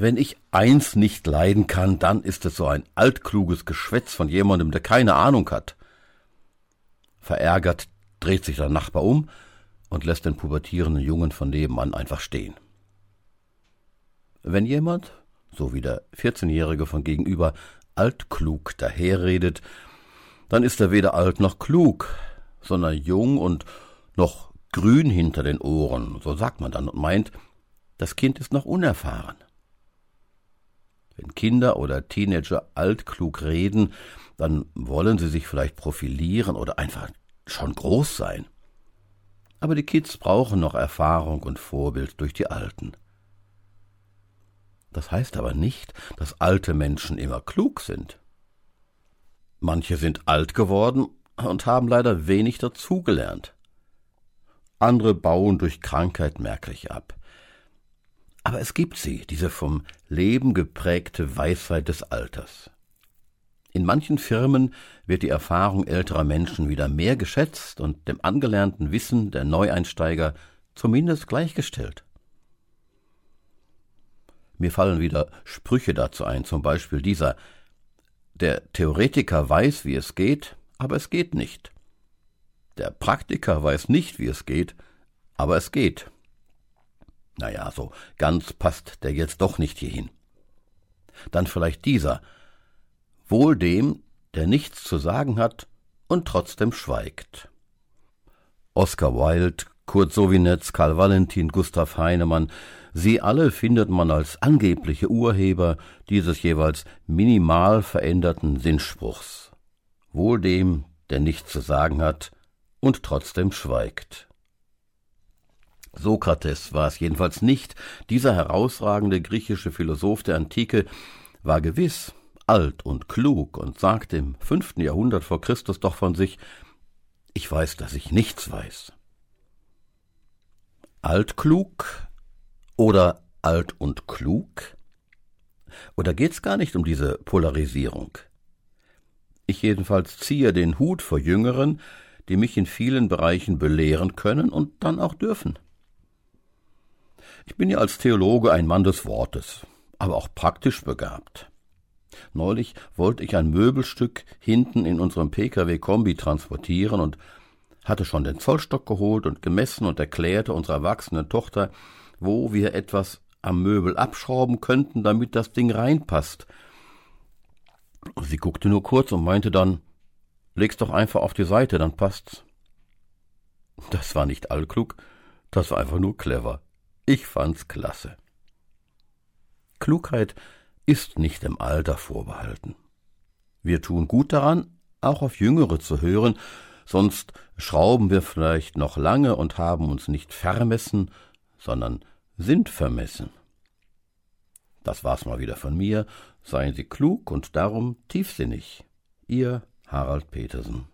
Wenn ich eins nicht leiden kann, dann ist es so ein altkluges Geschwätz von jemandem, der keine Ahnung hat. Verärgert dreht sich der Nachbar um und lässt den pubertierenden Jungen von nebenan einfach stehen. Wenn jemand, so wie der 14-Jährige von gegenüber, altklug daherredet, dann ist er weder alt noch klug, sondern jung und noch grün hinter den Ohren, so sagt man dann und meint, das Kind ist noch unerfahren. Wenn Kinder oder Teenager altklug reden, dann wollen sie sich vielleicht profilieren oder einfach schon groß sein. Aber die Kids brauchen noch Erfahrung und Vorbild durch die Alten. Das heißt aber nicht, dass alte Menschen immer klug sind. Manche sind alt geworden und haben leider wenig dazugelernt. Andere bauen durch Krankheit merklich ab. Aber es gibt sie, diese vom Leben geprägte Weisheit des Alters. In manchen Firmen wird die Erfahrung älterer Menschen wieder mehr geschätzt und dem angelernten Wissen der Neueinsteiger zumindest gleichgestellt. Mir fallen wieder Sprüche dazu ein, zum Beispiel dieser Der Theoretiker weiß, wie es geht, aber es geht nicht. Der Praktiker weiß nicht, wie es geht, aber es geht. Naja, so ganz passt der jetzt doch nicht hierhin. Dann vielleicht dieser, wohl dem, der nichts zu sagen hat und trotzdem schweigt. Oscar Wilde, Kurt Sowinetz, Karl Valentin, Gustav Heinemann, sie alle findet man als angebliche Urheber dieses jeweils minimal veränderten Sinnspruchs. Wohl dem, der nichts zu sagen hat und trotzdem schweigt. Sokrates war es jedenfalls nicht. Dieser herausragende griechische Philosoph der Antike war gewiss alt und klug und sagte im fünften Jahrhundert vor Christus doch von sich, ich weiß, dass ich nichts weiß. Altklug oder alt und klug? Oder geht's gar nicht um diese Polarisierung? Ich jedenfalls ziehe den Hut vor Jüngeren, die mich in vielen Bereichen belehren können und dann auch dürfen. Ich bin ja als Theologe ein Mann des Wortes, aber auch praktisch begabt. Neulich wollte ich ein Möbelstück hinten in unserem Pkw-Kombi transportieren und hatte schon den Zollstock geholt und gemessen und erklärte unserer erwachsenen Tochter, wo wir etwas am Möbel abschrauben könnten, damit das Ding reinpasst. Sie guckte nur kurz und meinte dann, leg's doch einfach auf die Seite, dann passt's. Das war nicht allklug, das war einfach nur clever. Ich fand's klasse. Klugheit ist nicht dem Alter vorbehalten. Wir tun gut daran, auch auf Jüngere zu hören, sonst schrauben wir vielleicht noch lange und haben uns nicht vermessen, sondern sind vermessen. Das war's mal wieder von mir. Seien Sie klug und darum tiefsinnig. Ihr Harald Petersen.